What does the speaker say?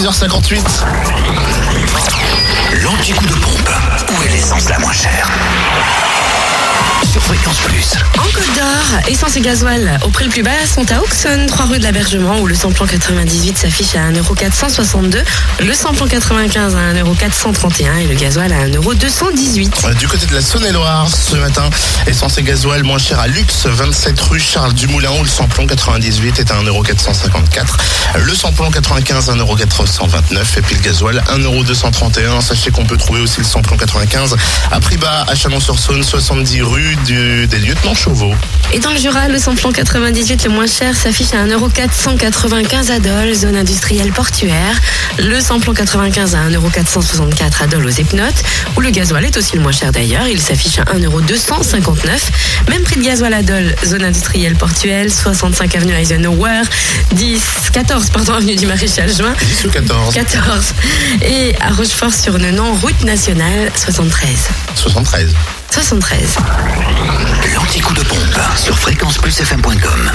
6h58. L'anti-coup de pompe. Où est l'essence la moins chère Sur Fréquence Plus. En Côte d'Or, essence et gasoil au prix le plus bas sont à Auxonne, 3 rue de l'Abergement, où le samplon 98 s'affiche à 1,462€, le samplon 95 à 1,431€ et le gasoil à 1,218€. Euh, Du côté de la Saône-et-Loire, ce matin, essence et gasoil moins cher à Luxe, 27 rue Charles Dumoulin, où le samplon 98 est à 1,454€, le samplon 95 à 1,429€ et puis le gasoil 1,231€. Sachez qu'on peut trouver aussi le samplon 95 à prix bas à Chalon-sur-Saône, 70 rue des lieutenants Chauveau. Et dans le Jura, le samplon 98 le moins cher s'affiche à 1,495€ à Dole, zone industrielle portuaire. Le samplon 95 à 1,464€ à Dole aux Epnotes, où le gasoil est aussi le moins cher d'ailleurs. Il s'affiche à 1,259€. Même prix de gasoil à Dole, zone industrielle portuaire, 65 avenue Eisenhower, 10, 14 pardon, avenue du Maréchal Juin. 10 ou 14 14. Et à Rochefort-sur-Nenon, route nationale 73. 73. 73. L'anti-coup de pompe sur fréquenceplusfm.com.